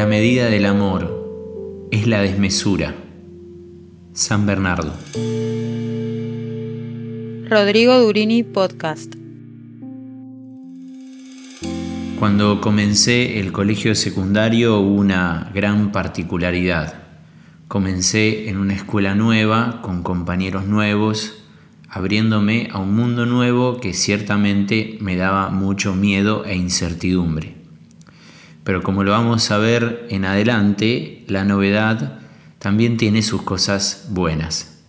La medida del amor es la desmesura. San Bernardo. Rodrigo Durini Podcast. Cuando comencé el colegio secundario hubo una gran particularidad. Comencé en una escuela nueva, con compañeros nuevos, abriéndome a un mundo nuevo que ciertamente me daba mucho miedo e incertidumbre. Pero como lo vamos a ver en adelante, la novedad también tiene sus cosas buenas.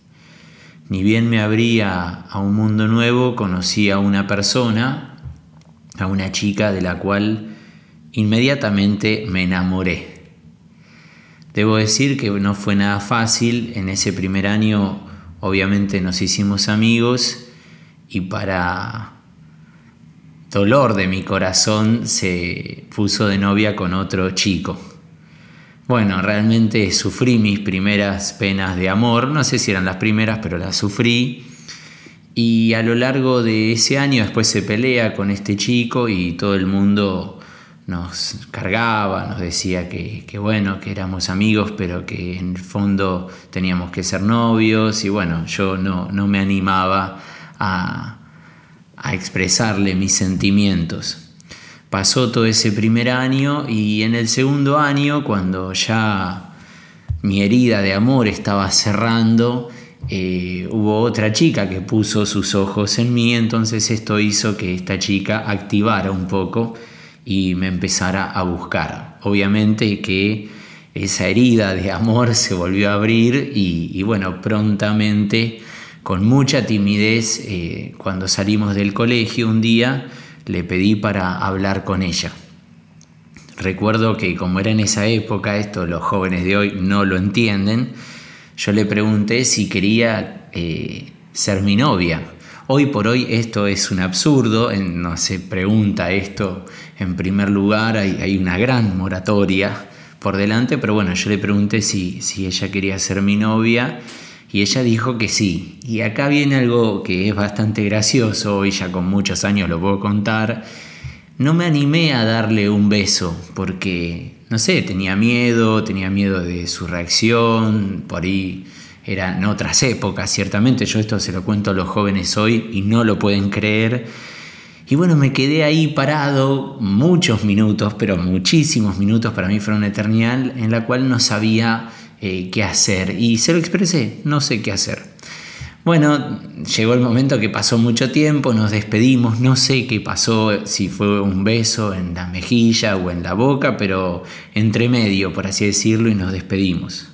Ni bien me abría a un mundo nuevo, conocí a una persona, a una chica de la cual inmediatamente me enamoré. Debo decir que no fue nada fácil, en ese primer año obviamente nos hicimos amigos y para dolor de mi corazón se puso de novia con otro chico. Bueno, realmente sufrí mis primeras penas de amor, no sé si eran las primeras, pero las sufrí. Y a lo largo de ese año después se pelea con este chico y todo el mundo nos cargaba, nos decía que, bueno, que éramos amigos, pero que en el fondo teníamos que ser novios y bueno, yo no, no me animaba a, a expresarle mis sentimientos. Pasó todo ese primer año y en el segundo año, cuando ya mi herida de amor estaba cerrando, eh, hubo otra chica que puso sus ojos en mí, entonces esto hizo que esta chica activara un poco y me empezara a buscar. Obviamente que esa herida de amor se volvió a abrir y bueno, prontamente con mucha timidez, eh, cuando salimos del colegio un día, le pedí para hablar con ella. Recuerdo que como era en esa época, esto los jóvenes de hoy no lo entienden, yo le pregunté si quería eh, ser mi novia. Hoy por hoy esto es un absurdo, no se pregunta esto en primer lugar, hay, una gran moratoria por delante, pero bueno, yo le pregunté si, si ella quería ser mi novia y ella dijo que sí. Y acá viene algo que es bastante gracioso, y ya con muchos años lo puedo contar. No me animé a darle un beso porque, no sé, tenía miedo, tenía miedo de su reacción, por ahí eran otras épocas, ciertamente. Yo esto se lo cuento a los jóvenes hoy y no lo pueden creer. Y bueno, me quedé ahí parado muchos minutos, pero muchísimos minutos, para mí fueron una eternidad, en la cual no sabía eh, qué hacer. Y se lo expresé, no sé qué hacer. Bueno, llegó el momento que pasó mucho tiempo, nos despedimos, no sé qué pasó, si fue un beso en la mejilla o en la boca, pero entre medio, por así decirlo, y nos despedimos.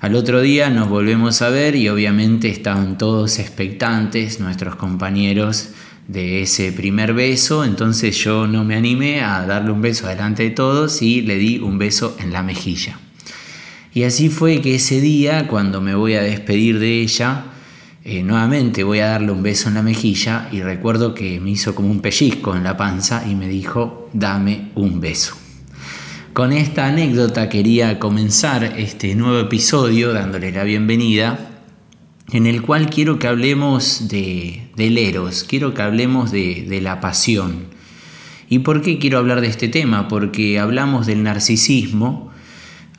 Al otro día nos volvemos a ver y obviamente estaban todos expectantes, nuestros compañeros, de ese primer beso, entonces yo no me animé a darle un beso delante de todos y le di un beso en la mejilla. Y así fue que ese día, cuando me voy a despedir de ella, eh, nuevamente voy a darle un beso en la mejilla y recuerdo que me hizo como un pellizco en la panza y me dijo, dame un beso. Con esta anécdota quería comenzar este nuevo episodio dándole la bienvenida, en el cual quiero que hablemos de, del eros, quiero que hablemos de, de la pasión. ¿Y por qué quiero hablar de este tema? Porque hablamos del narcisismo,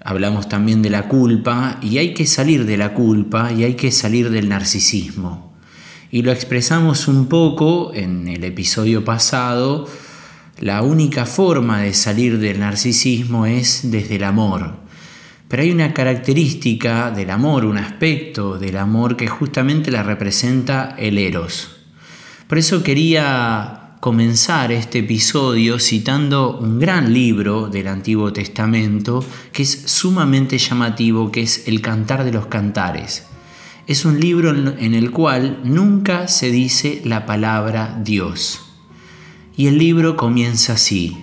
hablamos también de la culpa y hay que salir de la culpa y hay que salir del narcisismo. Y lo expresamos un poco en el episodio pasado, la única forma de salir del narcisismo es desde el amor. Pero hay una característica del amor, un aspecto del amor que justamente la representa el eros. Por eso quería comenzar este episodio citando un gran libro del Antiguo Testamento que es sumamente llamativo, que es El Cantar de los Cantares. Es un libro en el cual nunca se dice la palabra Dios. Y el libro comienza así,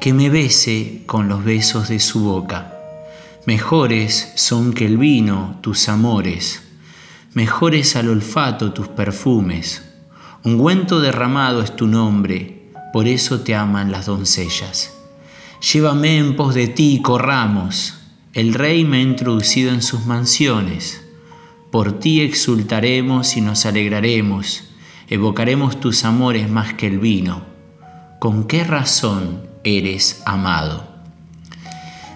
que me bese con los besos de su boca. Mejores son que el vino tus amores, mejores al olfato tus perfumes Ungüento derramado es tu nombre, por eso te aman las doncellas. Llévame en pos de ti corramos. El rey me ha introducido en sus mansiones. Por ti exultaremos y nos alegraremos. Evocaremos tus amores más que el vino. ¿Con qué razón eres amado?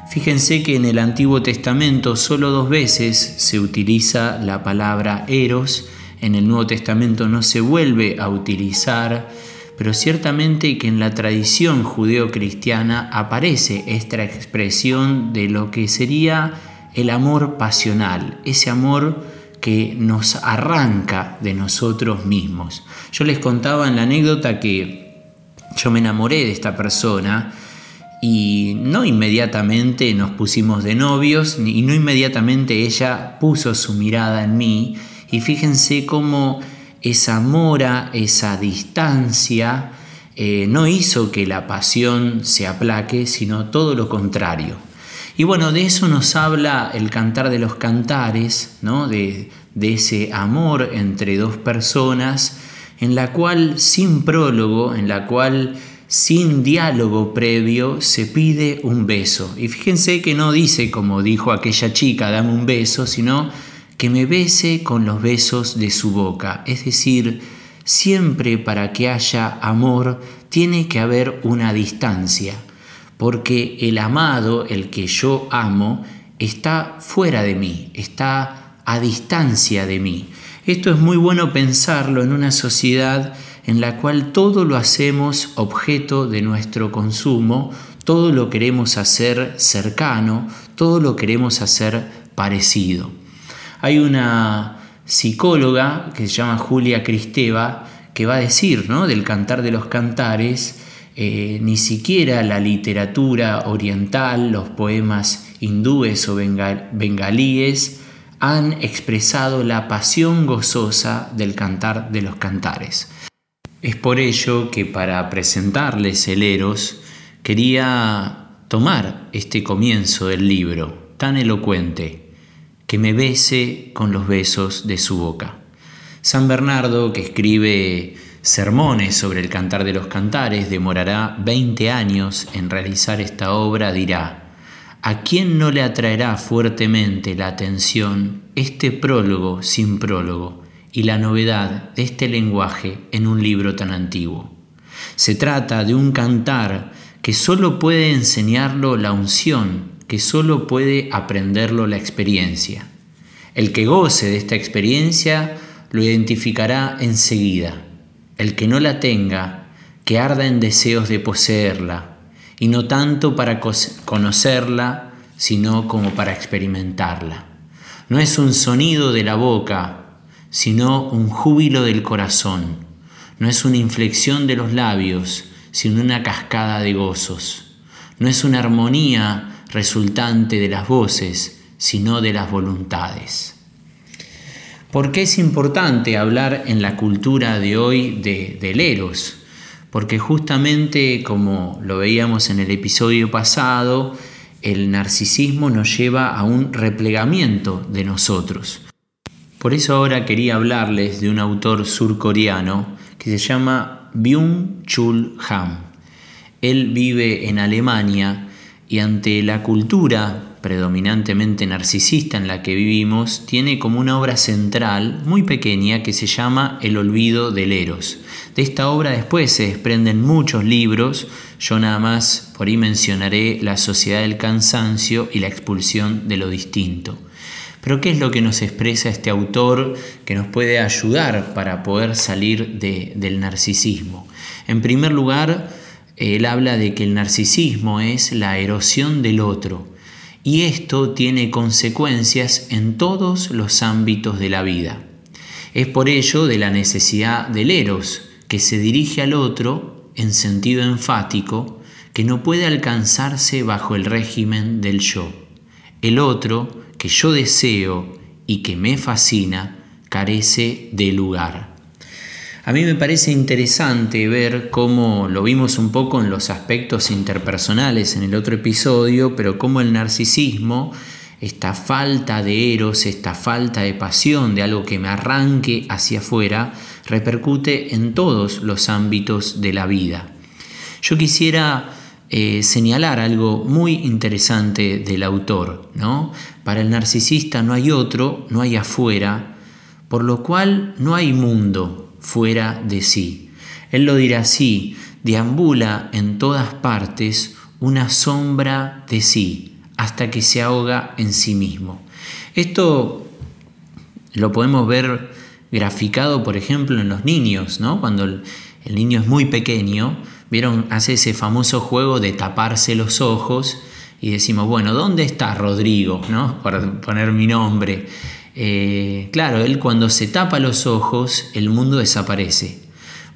Fíjense que en el Antiguo Testamento solo dos veces se utiliza la palabra eros, en el Nuevo Testamento no se vuelve a utilizar, pero ciertamente que en la tradición judeo-cristiana aparece esta expresión de lo que sería el amor pasional, ese amor que nos arranca de nosotros mismos. Yo les contaba en la anécdota que yo me enamoré de esta persona, y no inmediatamente nos pusimos de novios y no inmediatamente ella puso su mirada en mí y fíjense cómo esa mora, esa distancia eh, no hizo que la pasión se aplaque, sino todo lo contrario. Y bueno, de eso nos habla el cantar de los cantares, ¿no? de, de ese amor entre dos personas, en la cual sin prólogo, en la cual sin diálogo previo, se pide un beso. Y fíjense que no dice como dijo aquella chica, dame un beso, sino que me bese con los besos de su boca. Es decir, siempre para que haya amor tiene que haber una distancia, porque el amado, el que yo amo, está fuera de mí, está a distancia de mí. Esto es muy bueno pensarlo en una sociedad en la cual todo lo hacemos objeto de nuestro consumo, todo lo queremos hacer cercano, todo lo queremos hacer parecido. Hay una psicóloga que se llama Julia Cristeva que va a decir ¿no? del cantar de los cantares, eh, ni siquiera la literatura oriental, los poemas hindúes o bengalíes, han expresado la pasión gozosa del cantar de los cantares. Es por ello que para presentarles el Eros quería tomar este comienzo del libro tan elocuente, que me bese con los besos de su boca. San Bernardo, que escribe sermones sobre el cantar de los cantares, demorará 20 años en realizar esta obra, dirá, ¿a quién no le atraerá fuertemente la atención este prólogo sin prólogo? y la novedad de este lenguaje en un libro tan antiguo. Se trata de un cantar que solo puede enseñarlo la unción, que solo puede aprenderlo la experiencia. El que goce de esta experiencia lo identificará enseguida. El que no la tenga, que arda en deseos de poseerla, y no tanto para conocerla, sino como para experimentarla. No es un sonido de la boca, sino un júbilo del corazón. No es una inflexión de los labios, sino una cascada de gozos. No es una armonía resultante de las voces, sino de las voluntades. ¿Por qué es importante hablar en la cultura de hoy de, del eros? Porque justamente como lo veíamos en el episodio pasado, el narcisismo nos lleva a un replegamiento de nosotros. Por eso ahora quería hablarles de un autor surcoreano que se llama Byung-Chul Han. Él vive en Alemania y ante la cultura predominantemente narcisista en la que vivimos, tiene como una obra central muy pequeña que se llama El olvido del Eros. De esta obra después se desprenden muchos libros, yo nada más por ahí mencionaré La sociedad del cansancio y la expulsión de lo distinto. Pero ¿qué es lo que nos expresa este autor que nos puede ayudar para poder salir del narcisismo? En primer lugar, él habla de que el narcisismo es la erosión del otro y esto tiene consecuencias en todos los ámbitos de la vida. Es por ello de la necesidad del eros, que se dirige al otro en sentido enfático, que no puede alcanzarse bajo el régimen del yo. El otro que yo deseo y que me fascina carece de lugar. A mí me parece interesante ver cómo lo vimos un poco en los aspectos interpersonales en el otro episodio, pero cómo el narcisismo, esta falta de eros, esta falta de pasión, de algo que me arranque hacia afuera, repercute en todos los ámbitos de la vida. Yo quisiera eh, señalar algo muy interesante del autor. ¿no? Para el narcisista no hay otro, no hay afuera, por lo cual no hay mundo fuera de sí. Él lo dirá así, deambula en todas partes una sombra de sí, hasta que se ahoga en sí mismo. Esto lo podemos ver graficado, por ejemplo, en los niños, ¿no? Cuando el, niño es muy pequeño, vieron, hace ese famoso juego de taparse los ojos y decimos, bueno, ¿dónde está Rodrigo? ¿no? Para poner mi nombre. Eh, claro, él cuando se tapa los ojos, el mundo desaparece.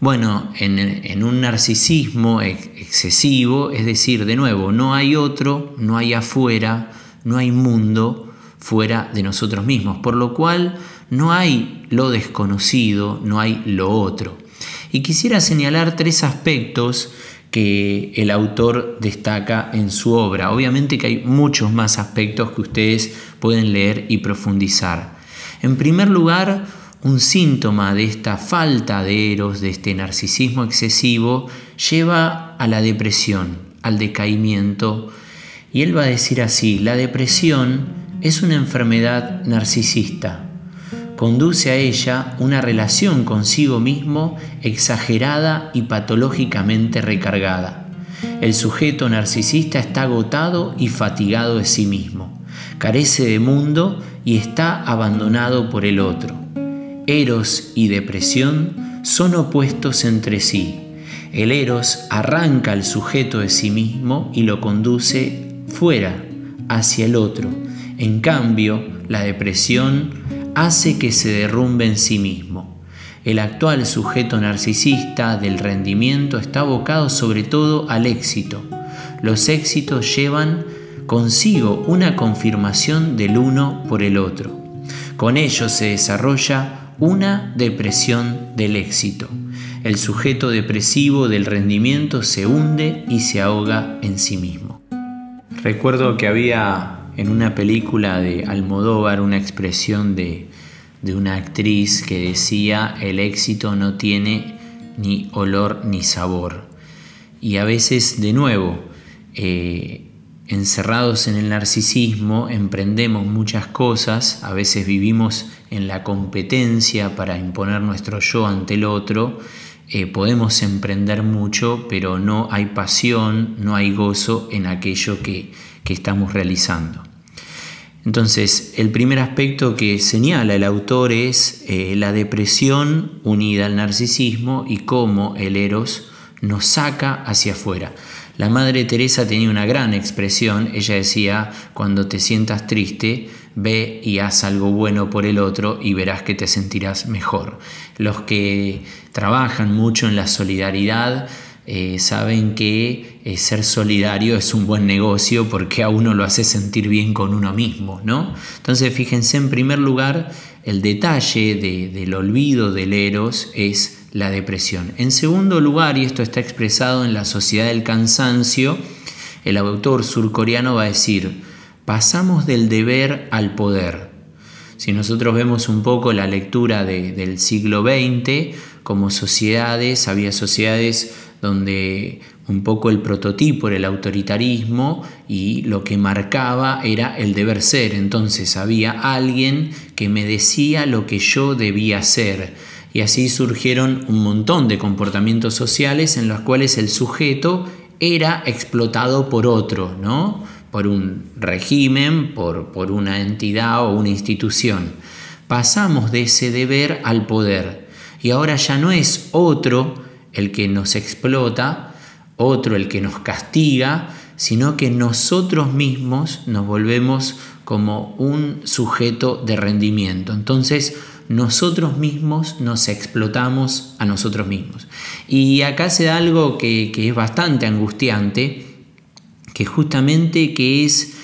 Bueno, en, un narcisismo excesivo, es decir, de nuevo, no hay otro, no hay afuera, no hay mundo fuera de nosotros mismos, por lo cual no hay lo desconocido, no hay lo otro. Y quisiera señalar tres aspectos que el autor destaca en su obra. Obviamente que hay muchos más aspectos que ustedes pueden leer y profundizar. En primer lugar, un síntoma de esta falta de eros, de este narcisismo excesivo, lleva a la depresión, al decaimiento. Y él va a decir así, la depresión es una enfermedad narcisista. Conduce a ella una relación consigo mismo exagerada y patológicamente recargada. El sujeto narcisista está agotado y fatigado de sí mismo, carece de mundo y está abandonado por el otro. Eros y depresión son opuestos entre sí. El Eros arranca al sujeto de sí mismo y lo conduce fuera, hacia el otro. En cambio, la depresión hace que se derrumbe en sí mismo. El actual sujeto narcisista del rendimiento está abocado sobre todo al éxito. Los éxitos llevan consigo una confirmación del uno por el otro. Con ello se desarrolla una depresión del éxito. El sujeto depresivo del rendimiento se hunde y se ahoga en sí mismo. Recuerdo que había en una película de Almodóvar una expresión de, una actriz que decía el éxito no tiene ni olor ni sabor. Y a veces, de nuevo, eh, encerrados en el narcisismo, emprendemos muchas cosas, a veces vivimos en la competencia para imponer nuestro yo ante el otro, eh, podemos emprender mucho, pero no hay pasión, no hay gozo en aquello que, estamos realizando. Entonces, el primer aspecto que señala el autor es eh, la depresión unida al narcisismo y cómo el eros nos saca hacia afuera. La Madre Teresa tenía una gran expresión, ella decía, cuando te sientas triste, ve y haz algo bueno por el otro y verás que te sentirás mejor. Los que trabajan mucho en la solidaridad eh, saben que eh, ser solidario es un buen negocio porque a uno lo hace sentir bien con uno mismo, ¿no? Entonces fíjense en primer lugar, el detalle del olvido del eros es la depresión. En segundo lugar, y esto está expresado en la sociedad del cansancio, el autor surcoreano va a decir, pasamos del deber al poder. Si nosotros vemos un poco la lectura del siglo XX, como sociedades, había sociedades donde un poco el prototipo era el autoritarismo y lo que marcaba era el deber ser. Entonces había alguien que me decía lo que yo debía hacer y así surgieron un montón de comportamientos sociales en los cuales el sujeto era explotado por otro, ¿no? Por un régimen, por, por una entidad o una institución. Pasamos de ese deber al poder y ahora ya no es otro el que nos explota, otro el que nos castiga, sino que nosotros mismos nos volvemos como un sujeto de rendimiento. Entonces, nosotros mismos nos explotamos a nosotros mismos. Y acá se da algo que, es bastante angustiante, que justamente que es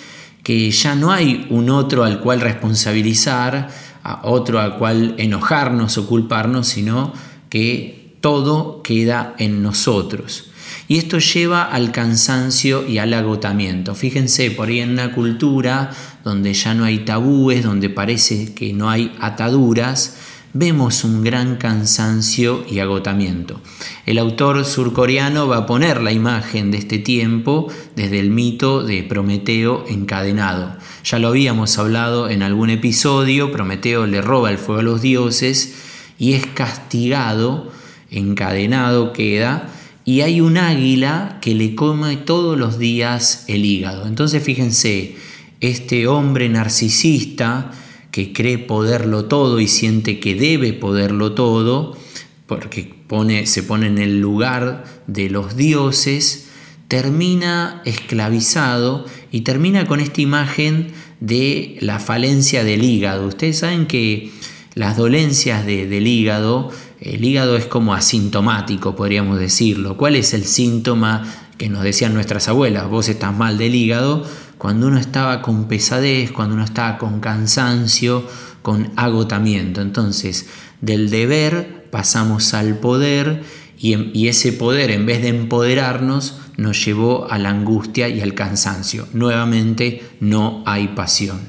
que ya no hay un otro al cual responsabilizar, a otro al cual enojarnos o culparnos, sino que todo queda en nosotros. Y esto lleva al cansancio y al agotamiento. Fíjense, por ahí en una cultura donde ya no hay tabúes, donde parece que no hay ataduras, vemos un gran cansancio y agotamiento. El autor surcoreano va a poner la imagen de este tiempo desde el mito de Prometeo encadenado. Ya lo habíamos hablado en algún episodio, Prometeo le roba el fuego a los dioses y es castigado, encadenado queda, y hay un águila que le come todos los días el hígado. Entonces fíjense, este hombre narcisista que cree poderlo todo y siente que debe poderlo todo, porque pone, se pone en el lugar de los dioses, termina esclavizado y termina con esta imagen de la falencia del hígado. Ustedes saben que las dolencias del hígado, el hígado es como asintomático, podríamos decirlo. ¿Cuál es el síntoma que nos decían nuestras abuelas? Vos estás mal del hígado cuando uno estaba con pesadez, cuando uno estaba con cansancio, con agotamiento. Entonces, del deber pasamos al poder y, ese poder, en vez de empoderarnos, nos llevó a la angustia y al cansancio. Nuevamente, no hay pasión.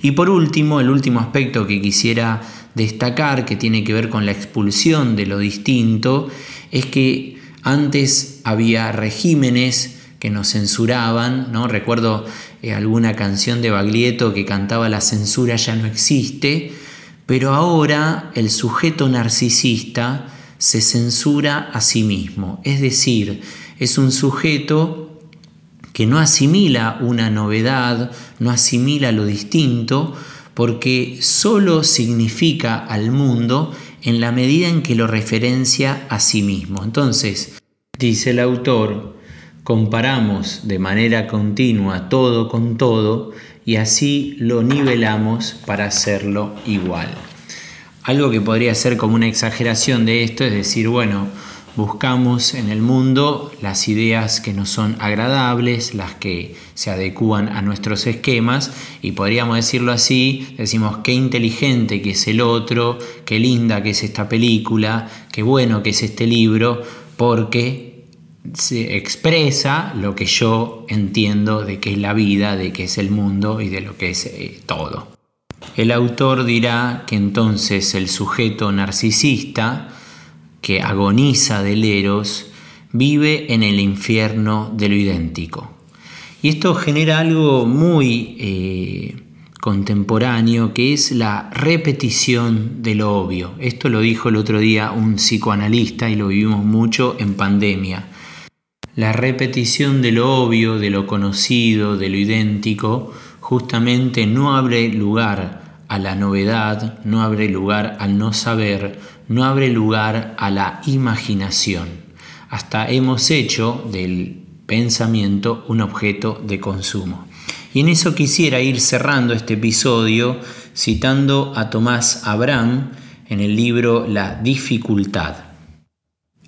Y por último, el último aspecto que quisiera destacar, que tiene que ver con la expulsión de lo distinto, es que antes había regímenes que nos censuraban, ¿no? Recuerdo eh, alguna canción de Baglietto que cantaba la censura ya no existe, pero ahora el sujeto narcisista se censura a sí mismo, es decir, es un sujeto que no asimila una novedad, no asimila lo distinto, porque solo significa al mundo en la medida en que lo referencia a sí mismo. Entonces, dice el autor, comparamos de manera continua todo con todo y así lo nivelamos para hacerlo igual. Algo que podría ser como una exageración de esto es decir, bueno, buscamos en el mundo las ideas que nos son agradables, las que se adecúan a nuestros esquemas y podríamos decirlo así, decimos qué inteligente que es el otro, qué linda que es esta película, qué bueno que es este libro, porque se expresa lo que yo entiendo de qué es la vida, de qué es el mundo y de lo que es eh, todo. El autor dirá que entonces el sujeto narcisista, que agoniza del eros, vive en el infierno de lo idéntico. Y esto genera algo muy eh, contemporáneo, que es la repetición de lo obvio. Esto lo dijo el otro día un psicoanalista y lo vivimos mucho en pandemia la repetición de lo obvio, de lo conocido, de lo idéntico, justamente no abre lugar a la novedad, no abre lugar al no saber, no abre lugar a la imaginación. Hasta hemos hecho del pensamiento un objeto de consumo. Y en eso quisiera ir cerrando este episodio citando a Tomás Abraham en el libro La dificultad.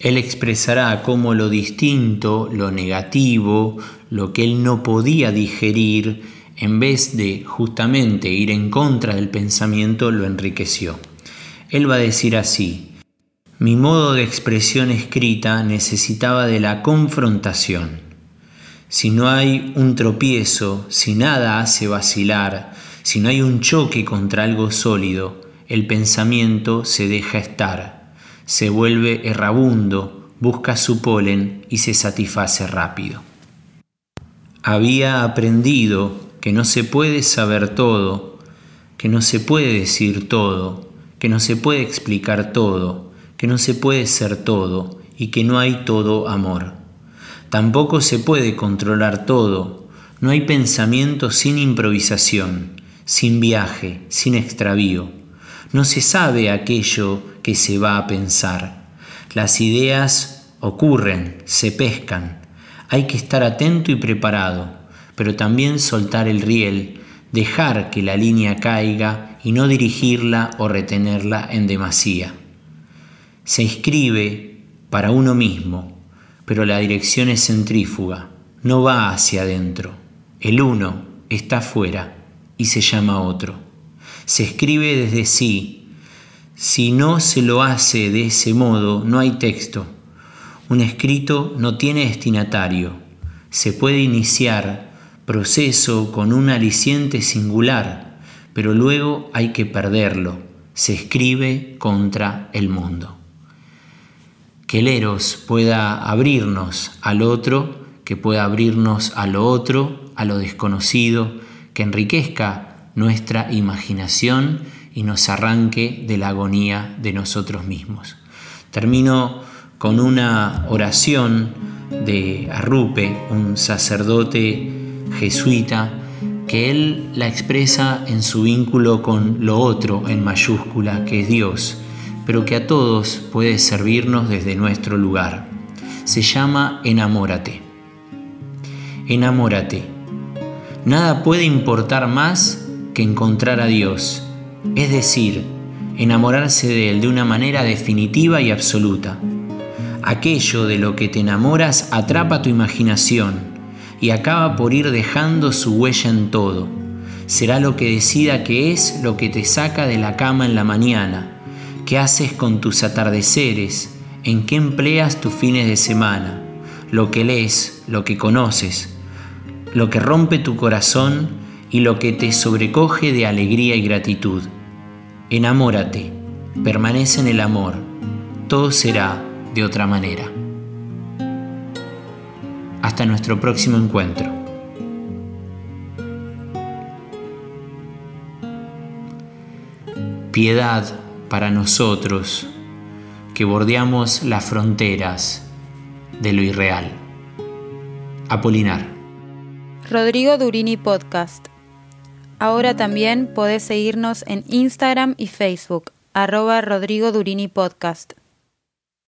Él expresará cómo lo distinto, lo negativo, lo que él no podía digerir, en vez de justamente ir en contra del pensamiento, lo enriqueció. Él va a decir así, mi modo de expresión escrita necesitaba de la confrontación. Si no hay un tropiezo, si nada hace vacilar, si no hay un choque contra algo sólido, el pensamiento se deja estar se vuelve errabundo, busca su polen y se satisface rápido. Había aprendido que no se puede saber todo, que no se puede decir todo, que no se puede explicar todo, que no se puede ser todo y que no hay todo amor. Tampoco se puede controlar todo, no hay pensamiento sin improvisación, sin viaje, sin extravío. No se sabe aquello que se va a pensar. Las ideas ocurren, se pescan. Hay que estar atento y preparado, pero también soltar el riel, dejar que la línea caiga y no dirigirla o retenerla en demasía. Se escribe para uno mismo, pero la dirección es centrífuga, no va hacia adentro. El uno está fuera y se llama otro. Se escribe desde sí, si no se lo hace de ese modo, no hay texto. Un escrito no tiene destinatario. Se puede iniciar proceso con un aliciente singular, pero luego hay que perderlo. Se escribe contra el mundo. Que el Eros pueda abrirnos al otro, que pueda abrirnos a lo otro, a lo desconocido, que enriquezca nuestra imaginación y nos arranque de la agonía de nosotros mismos. Termino con una oración de Arrupe, un sacerdote jesuita, que él la expresa en su vínculo con lo otro en mayúscula, que es Dios, pero que a todos puede servirnos desde nuestro lugar. Se llama enamórate. Enamórate. Nada puede importar más que encontrar a Dios, es decir, enamorarse de Él de una manera definitiva y absoluta. Aquello de lo que te enamoras atrapa tu imaginación y acaba por ir dejando su huella en todo. Será lo que decida que es lo que te saca de la cama en la mañana, qué haces con tus atardeceres, en qué empleas tus fines de semana, lo que lees, lo que conoces, lo que rompe tu corazón y lo que te sobrecoge de alegría y gratitud. Enamórate, permanece en el amor, todo será de otra manera. Hasta nuestro próximo encuentro. Piedad para nosotros que bordeamos las fronteras de lo irreal. Apolinar. Rodrigo Durini Podcast. Ahora también podés seguirnos en Instagram y Facebook, arroba Rodrigo Durini Podcast.